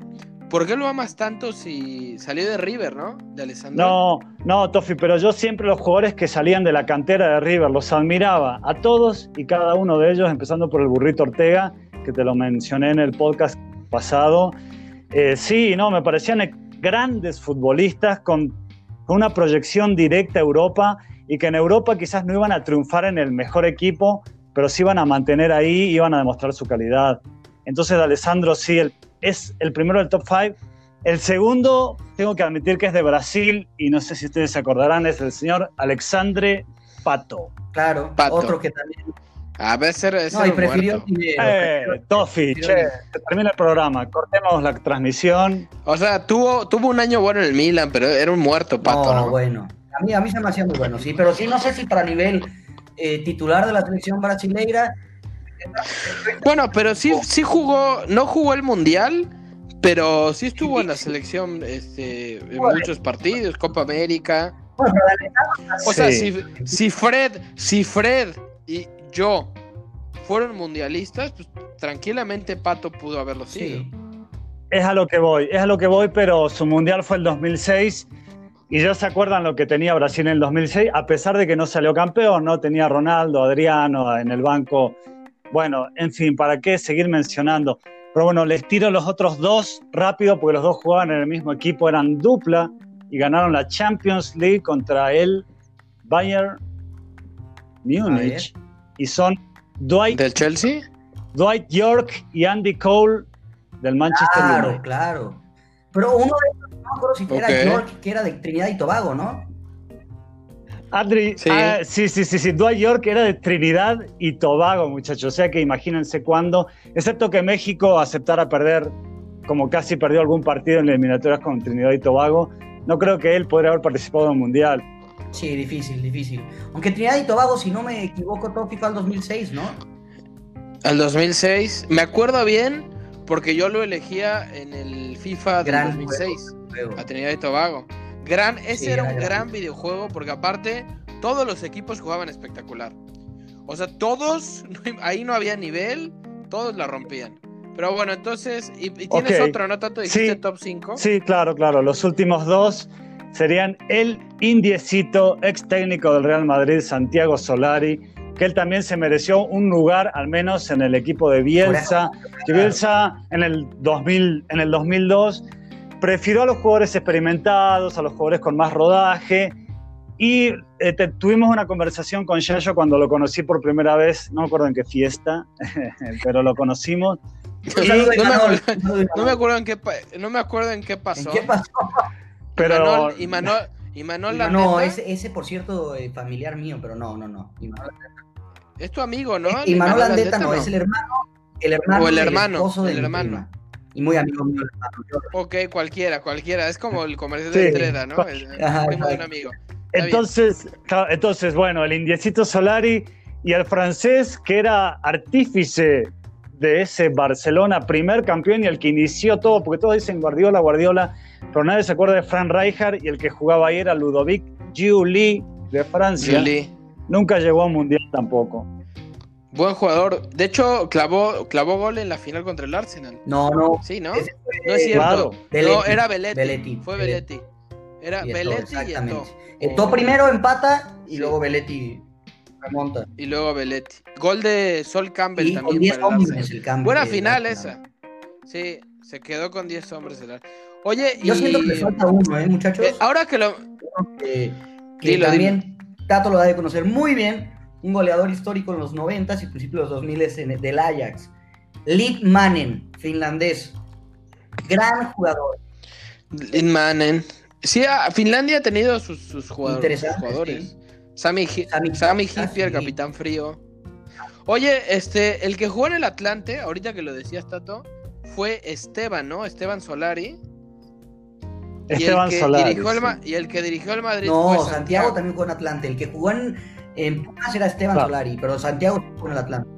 ¿por qué lo amas tanto si salió de River, no? De Alessandro. No, no, Tofi, pero yo siempre los jugadores que salían de la cantera de River los admiraba a todos y cada uno de ellos, empezando por el burrito Ortega, que te lo mencioné en el podcast pasado. Eh, sí, no, me parecían grandes futbolistas con, con una proyección directa a Europa y que en Europa quizás no iban a triunfar en el mejor equipo, pero sí iban a mantener ahí, iban a demostrar su calidad. Entonces, Alessandro sí el- es el primero del top 5. El segundo, tengo que admitir que es de Brasil y no sé si ustedes se acordarán, es el señor Alexandre Pato. Claro. Pato. Otro que también. A veces ese No, y prefirió muerto. dinero. Eh, prefirió- Tofi, prefirió che, se termina el programa, cortemos la transmisión. O sea, tuvo, tuvo un año bueno en el Milan, pero era un muerto, Pato, no, ¿no? bueno. A mí, a mí se me hacía muy bueno, sí. Pero sí, no sé si para nivel eh, titular de la selección brasileira. Bueno, pero sí, sí jugó, no jugó el Mundial, pero sí estuvo en la selección este, en muchos partidos, Copa América. Bueno, pero Alessandro O sea, Sí. si, si Fred, si Fred y yo fueron mundialistas, pues tranquilamente Pato pudo haberlo sido. Sí. Es a lo que voy, es a lo que voy, pero su mundial fue el 2006 y ya se acuerdan lo que tenía Brasil en el 2006, a pesar de que no salió campeón, no tenía Ronaldo, Adriano en el banco. Bueno, en fin, ¿para qué seguir mencionando? Pero bueno, les tiro los otros dos rápido porque los dos jugaban en el mismo equipo, eran dupla y ganaron la Champions League contra el Bayern Múnich y son Dwight, ¿Del Chelsea? Dwight York y Andy Cole del Manchester Claro, United. claro. Pero uno de ellos, no me acuerdo si Ok. era York, que era de Trinidad y Tobago, ¿no? Adri, Sí. ah, sí, sí, sí, sí. Dwight York era de Trinidad y Tobago, muchachos. O sea que imagínense cuándo, excepto que México aceptara perder, como casi perdió algún partido en las eliminatorias con Trinidad y Tobago, no creo que él podría haber participado en un mundial. Sí, difícil, difícil. Aunque Trinidad y Tobago, si no me equivoco, todo FIFA al 2006, ¿no? Al 2006. Me acuerdo bien porque yo lo elegía en el FIFA del Gran 2006. Juego. A Trinidad y Tobago. Gran, ese Sí, era era un gran. gran videojuego porque aparte todos los equipos jugaban espectacular. O sea, todos, ahí no había nivel, todos la rompían. Pero bueno, entonces, y, y tienes otro, ¿no? Tanto dijiste Sí. top 5. Sí, claro, claro. Los últimos dos serían el indiecito, ex técnico del Real Madrid, Santiago Solari, que él también se mereció un lugar, al menos en el equipo de Bielsa. Que Bielsa en el, 2000, en el 2002 prefirió a los jugadores experimentados, a los jugadores con más rodaje. Y eh, te- tuvimos una conversación con Yayo cuando lo conocí por primera vez, no me acuerdo en qué fiesta, pero lo conocimos. Me acuerdo, me acuerdo en qué, no me acuerdo en qué pasó. ¿En qué pasó? Pero Imanol, Imanol, Imanol No, ese, ese, por cierto, eh, familiar mío, pero no, no, no. Imanol, es tu amigo, ¿no? Eh, Imanol Landeta no, no. es el hermano, el hermano, O el hermano, esposo de el hermano. prima. Y muy amigo mío el hermano. Yo- Ok, cualquiera, cualquiera. Es como el comercial Sí. de Estrella, ¿no? El, el Ajá, primo de un amigo. Está Entonces, entonces, bueno, el indiecito Solari y el francés que era artífice de ese Barcelona, primer campeón y el que inició todo, porque todos dicen Guardiola, Guardiola, pero nadie se acuerda de Fran Rijkaard y el que jugaba ahí era Ludovic Giuli de Francia. Juli. Nunca llegó a un mundial tampoco. Buen jugador. De hecho, clavó, clavó gol en la final contra el Arsenal. No, no. Sí, ¿no? ese No es cierto. Claro. No, era Belletti. Belletti, Fue Belletti. Belletti. Era Y Belletti y exactamente. Eto'o. Eto'o primero empata y Sí. luego Belletti remonta. Y luego Belletti. Gol de Sol Campbell Y con también 10 para el hombres Arsenal. el cambio. Buena del final esa. Sí, se quedó con 10 hombres el Oye, Yo y... siento que le falta uno, ¿eh, muchachos? eh, ahora que lo... que, que Dilo, también Tato lo ha de conocer muy bien, un goleador histórico en los 90s y principios de los 2000 en- del Ajax. Liv Manen, finlandés. Gran jugador. Manen. Sí, ah, Finlandia ha tenido sus, sus jugadores. sus Interesante, jugadores. Sammy, Sami- Sammy ah. Capitán Frío. Oye, este, el que jugó en el Atlante, ahorita que lo decías, Tato, fue Esteban, ¿no? Esteban Solari. Esteban y el que Solari. Dirigió sí. Y el que dirigió el Madrid No, fue Santiago. Santiago. también jugó en Atlante. El que jugó en, en Pumas era Esteban Claro. Solari, pero Santiago jugó en el Atlante.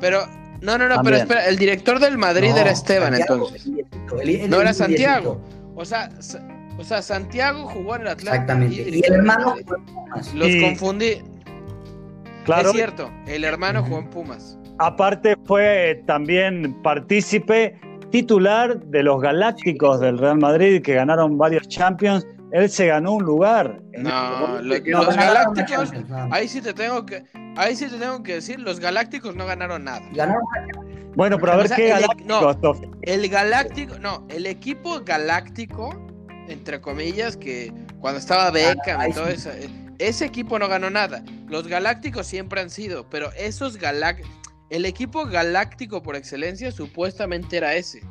Pero, no, no, no, También. pero espera, el director del Madrid No, era Esteban, Santiago, entonces. el viejito, el- el- No era el Santiago. O sea, o sea, Santiago jugó en el Atlante. Exactamente. Y el hermano jugó en Pumas. Los Y- confundí. Claro, Es cierto, el hermano jugó en Pumas. aparte fue también partícipe titular de los Galácticos del Real Madrid que ganaron varios Champions. Él se ganó un lugar. en No, el- lo- No, los Galácticos, ahí sí te tengo que, ahí sí te tengo que decir, los Galácticos no ganaron nada. Ganaron Bueno, pero a ver O sea, qué el- Galácticos, Tofi. El Galáctico, no, el equipo Galáctico, entre comillas, que cuando estaba Beckham y todo eso, eh, ese equipo no ganó nada. Los Galácticos siempre han sido, pero esos Galácticos, el equipo Galáctico por excelencia supuestamente era ese.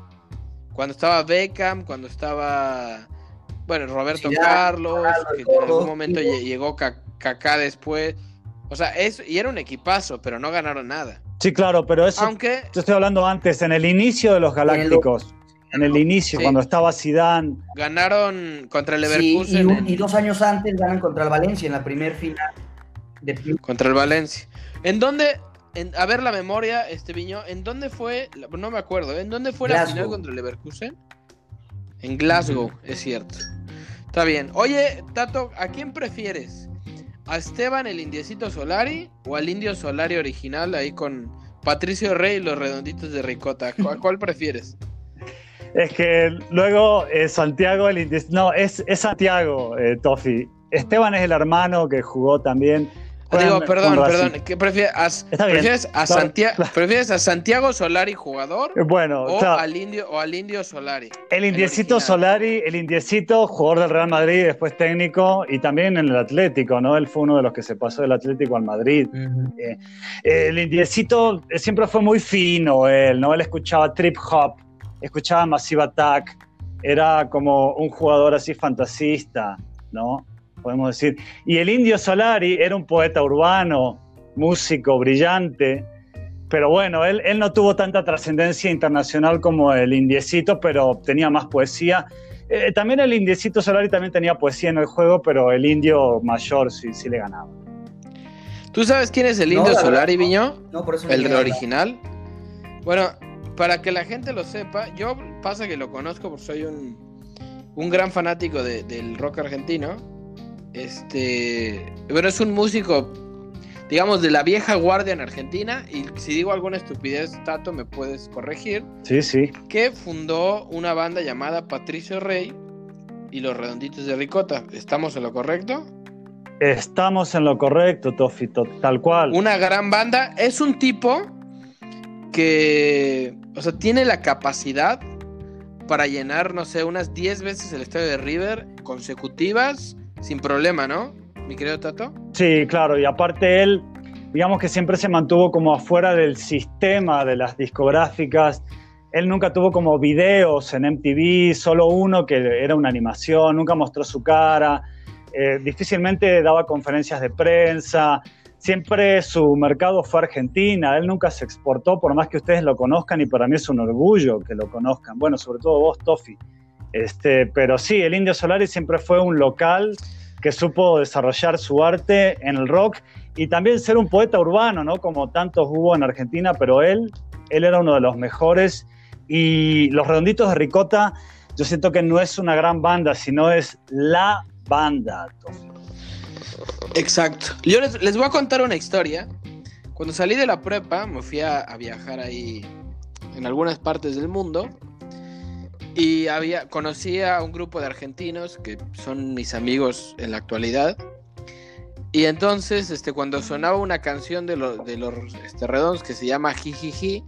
Cuando estaba Beckham, cuando estaba, bueno, Roberto Zidane, Carlos, que en algún momento sí. llegó Kaká después. O sea, eso, y era un equipazo, pero no ganaron nada. Sí, claro, pero eso Aunque yo estoy hablando antes, en el inicio de los Galácticos. En el inicio, Sí. cuando estaba Zidane. ganaron contra el Sí, Leverkusen y, un- en- y dos años antes ganan contra el Valencia en la primer final. De... contra el Valencia. ¿En dónde, en- a ver la memoria, este Viño, ¿en dónde fue, la- no me acuerdo, ¿en dónde fue la final contra el Leverkusen? En Glasgow, es cierto. Está bien. Oye, Tato, ¿a quién prefieres? ¿A Esteban el Indiecito Solari o al Indio Solari original ahí con Patricio Rey y los redonditos de Ricota? ¿Cuál, cuál prefieres? Es que luego eh, Santiago, el no, es, es Santiago, eh, Tofi. Esteban es el hermano que jugó también. Juegan Digo, con perdón, perdón. ¿Qué prefieres? ¿A, ¿prefieres, a claro, Santia- claro. ¿Prefieres a Santiago Solari jugador Eh, Bueno, o, al indio, o al Indio Solari? el indiecito. Solari, el indiecito, jugador del Real Madrid, después técnico y también en el Atlético, ¿no? Él fue uno de los que se pasó del Atlético al Madrid. Eh, el indiecito siempre fue muy fino, él, ¿no? Él escuchaba trip hop, escuchaba Massive Attack, era como un jugador así fantasista, ¿no? Podemos decir. Y el indio Solari era un poeta urbano, músico, brillante, pero bueno, él, él no tuvo tanta trascendencia internacional como el indiecito, pero tenía más poesía. Eh, también el indiecito Solari también tenía poesía en el juego, pero el indio mayor sí, sí le ganaba. ¿Tú sabes quién es el Indio Solari, no. Viño? No, por eso El original. Bueno, para que la gente lo sepa, yo pasa que lo conozco porque soy un, un gran fanático de- del rock argentino. Este, bueno, es un músico, digamos, de la vieja guardia en Argentina. Y si digo alguna estupidez, Tato, me puedes corregir. Sí, sí. Que fundó una banda llamada Patricio Rey y los Redonditos de Ricota. ¿Estamos en lo correcto? Estamos en lo correcto, Tofi, to- tal cual. Una gran banda. Es un tipo que, o sea, tiene la capacidad para llenar, no sé, unas 10 veces el estadio de River consecutivas sin problema, ¿no? Mi querido Tato. Sí, claro, y aparte él, digamos que siempre se mantuvo como afuera del sistema de las discográficas. Él nunca tuvo como videos en MTV, solo uno que era una animación, nunca mostró su cara, eh, difícilmente daba conferencias de prensa, siempre su mercado fue Argentina, él nunca se exportó, por más que ustedes lo conozcan, y para mí es un orgullo que lo conozcan, bueno, sobre todo vos, Tofi. Este, pero sí, el Indio Solari siempre fue un local que supo desarrollar su arte en el rock y también ser un poeta urbano, ¿no? Como tantos hubo en Argentina, pero él, él era uno de los mejores. Y Los Redonditos de Ricota, yo siento que no es una gran banda, sino es la banda. Tofi. Exacto. Yo les, les voy a contar una historia. Cuando salí de la prepa, me fui a, a viajar ahí en algunas partes del mundo. Y había, conocí a un grupo de argentinos que son mis amigos en la actualidad. Y entonces, este, cuando sonaba una canción de, lo- de los este, redondos que se llama Jijiji,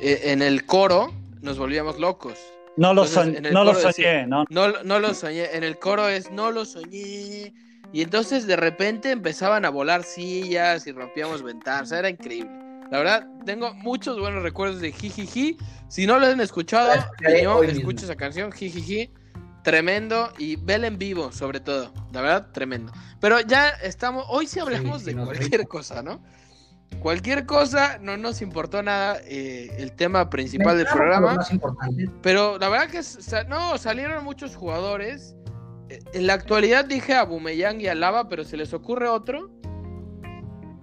eh, en el coro nos volvíamos locos. No lo, Entonces, soñ- en el no lo decía- soñé, ¿no? No, no lo soñé. En el coro es no lo soñé. Y entonces de repente empezaban a volar sillas y rompíamos ventanas. O sea, era increíble. La verdad, tengo muchos buenos recuerdos de Jijiji. Si no lo han escuchado, mismo. escucha esa canción, Jijiji. Tremendo. Y vela en vivo, sobre todo. La verdad, tremendo. Pero ya estamos. Hoy sí hablamos sí, de cualquier cosa, ¿no? cualquier cosa, no nos importó nada eh, el tema principal del programa. Pero la verdad que no, salieron muchos jugadores. En la actualidad dije a Bumeyang y a Lava, pero se les ocurre otro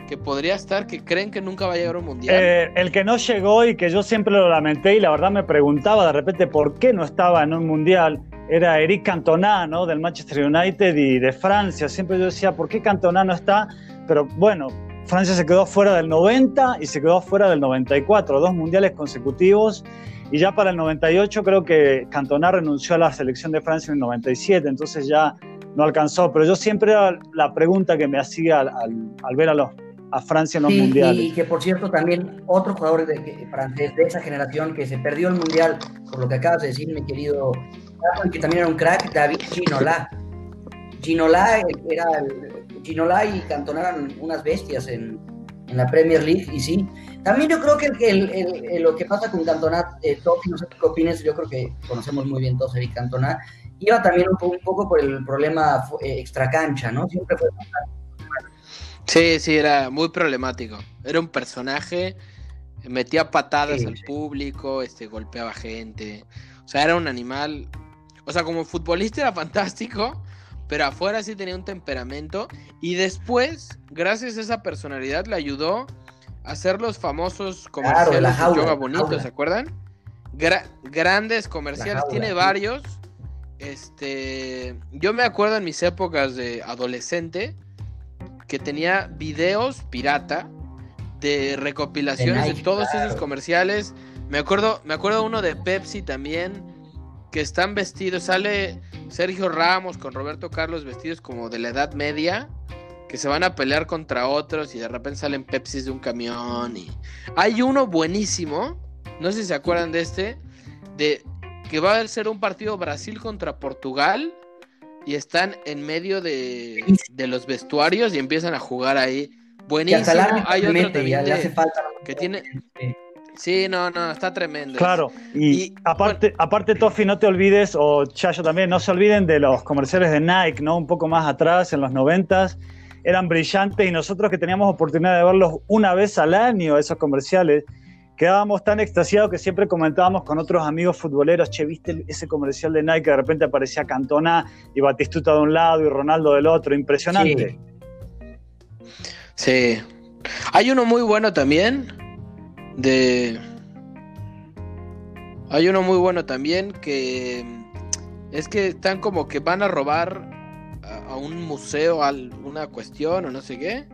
que podría estar, que creen que nunca va a llegar a un mundial. Eh, el que no llegó y que yo siempre lo lamenté y la verdad me preguntaba de repente por qué no estaba en un mundial, era Eric Cantona, ¿no? Del Manchester United y de Francia. Siempre yo decía, ¿por qué Cantona no está? Pero bueno, Francia se quedó fuera del 90 y se quedó fuera del 94, dos mundiales consecutivos. Y ya para el 98 creo que Cantona renunció a la selección de Francia en el 97, entonces ya no alcanzó. Pero yo siempre era la pregunta que me hacía al ver a los a Francia en los mundiales. Y que por cierto también otro jugador de, francés de esa generación que se perdió el mundial, por lo que acabas de decir, mi querido, que también era un crack, David Ginola. Ginola era Ginola y Cantona eran unas bestias en, en, la Premier League y sí. También yo creo que el, el, lo que pasa con Cantona, eh, no sé qué opinas, yo creo que conocemos muy bien todos Eric Cantona, iba también un, un poco por el problema eh, extracancha, ¿no? Siempre fue Sí, sí, era muy problemático. Era un personaje, metía patadas al público, este, golpeaba gente. O sea, era un animal. O sea, como futbolista era fantástico, pero afuera sí tenía un temperamento. Y después, gracias a esa personalidad, le ayudó a hacer los famosos comerciales de yoga bonito, ¿se acuerdan? grandes comerciales, tiene varios. Este, yo me acuerdo en mis épocas de adolescente que tenía videos pirata de recopilaciones de, todos esos comerciales. Me acuerdo, me acuerdo uno de Pepsi también, que están vestidos, sale Sergio Ramos con Roberto Carlos vestidos como de la Edad Media, que se van a pelear contra otros y de repente salen Pepsi de un camión. Y... Hay uno buenísimo, no sé si se acuerdan de este, de que va a ser un partido Brasil contra Portugal y están en medio de, los vestuarios y empiezan a jugar ahí. Buenísimo. Hay otro también que tiene. Sí, no, no, está tremendo. Claro, y, aparte, aparte, Tofi, no te olvides, o Chayo también, no se olviden de los comerciales de Nike, ¿no? Un poco más atrás, en los noventas, eran brillantes y nosotros que teníamos oportunidad de verlos una vez al año, esos comerciales, quedábamos tan extasiados que siempre comentábamos con otros amigos futboleros, che, ¿viste ese comercial de Nike que de repente aparecía Cantona y Batistuta de un lado y Ronaldo del otro? Impresionante. Sí. Hay uno muy bueno también de... Hay uno muy bueno también que es que están como que van a robar a, a un museo alguna cuestión o no sé qué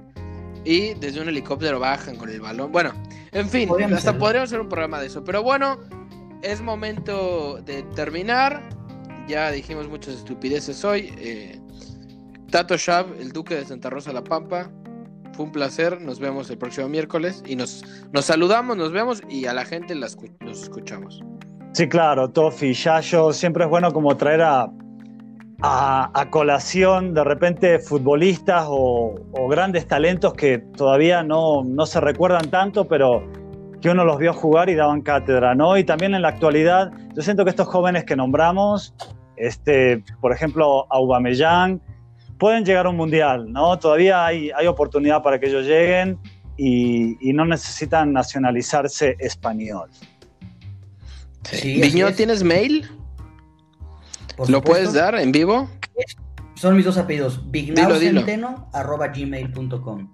y desde un helicóptero bajan con el balón. Bueno, en fin, hasta podríamos hacer un programa de eso. Pero bueno, es momento de terminar. Ya dijimos muchas estupideces hoy. Eh, Tato Shab, el duque de Santa Rosa La Pampa. Fue un placer. Nos vemos el próximo miércoles. Y nos, nos saludamos, nos vemos y a la gente las, nos escuchamos. Sí, claro, Tofi, Yayo. Siempre es bueno como traer a a, colación de repente futbolistas o, grandes talentos que todavía no, se recuerdan tanto, pero que uno los vio jugar y daban cátedra, ¿no? Y también en la actualidad, yo siento que estos jóvenes que nombramos, este, por ejemplo, Aubameyang, pueden llegar a un mundial, ¿no? Todavía hay, hay oportunidad para que ellos lleguen y, no necesitan nacionalizarse español. Sí, ¿tienes mail? ¿Lo puedes dar en vivo? Son mis dos apellidos, gmail.com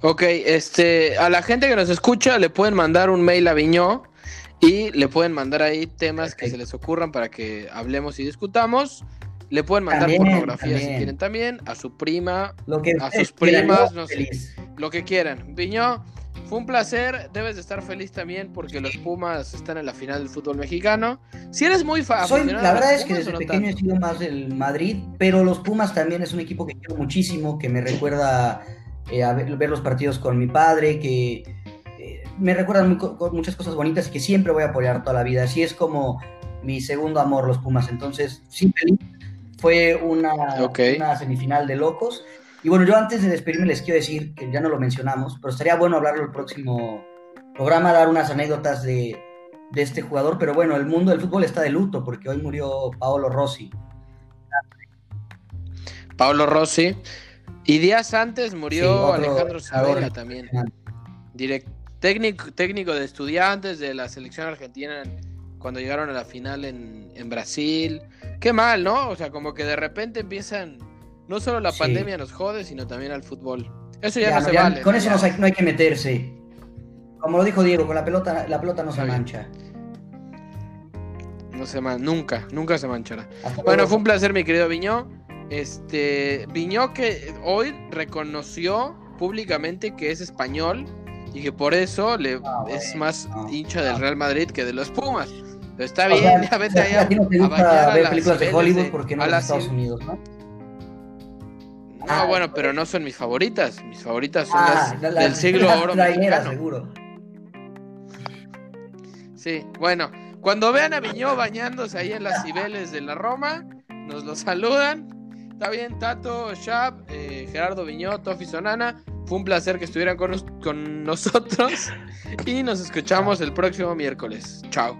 Ok, este, a la gente que nos escucha le pueden mandar un mail a Viñó y le pueden mandar ahí temas que se les ocurran para que hablemos y discutamos. Le pueden mandar pornografía si quieren también, a su prima, a sus primas, no sé, lo que quieran. Viñó, fue un placer, debes de estar feliz también porque los Pumas están en la final del fútbol mexicano. Si eres muy fan, la verdad es que desde pequeño he sido más del Madrid, pero los Pumas también es un equipo que quiero muchísimo, que me recuerda eh, a ver, los partidos con mi padre, que eh, me recuerdan muchas cosas bonitas y que siempre voy a apoyar toda la vida. Así es como mi segundo amor, los Pumas. Entonces, sí, fue una, una semifinal de locos y bueno, yo antes de despedirme les quiero decir, que ya no lo mencionamos, pero estaría bueno hablarlo el próximo programa, dar unas anécdotas de, este jugador, pero bueno, el mundo del fútbol está de luto porque hoy murió Paolo Rossi. Paolo Rossi. Y días antes murió Alejandro Sabela también. técnico, técnico de estudiantes de la selección argentina cuando llegaron a la final en, en, Brasil. Qué mal, ¿no? O sea, como que de repente empiezan. No solo la pandemia nos jode, sino también al fútbol. Eso ya, no, se vale. Con eso no hay, no hay, que meterse. Como lo dijo Diego, con la pelota, la pelota no se mancha. No se man, nunca, nunca se manchará. bueno, fue un placer, mi querido Viñó. Este, Viñó que hoy reconoció públicamente que es español y que por eso le ah, es más hincha del Real Madrid que de los Pumas. Pero está bien, ya vete allá. no te gusta ver películas de Hollywood porque no de Estados Unidos, ¿no? No, ah, bueno, pero no son mis favoritas. Mis favoritas son ah, las del siglo oro mexicano. seguro. Sí, bueno, cuando vean a Viñó bañándose ahí en las cibeles de la Roma, nos lo saludan. Está bien, Tato, Shab, eh, Gerardo Viñó, Tofi Sonana. Fue un placer que estuvieran con, con nosotros y nos escuchamos el próximo miércoles. Chao.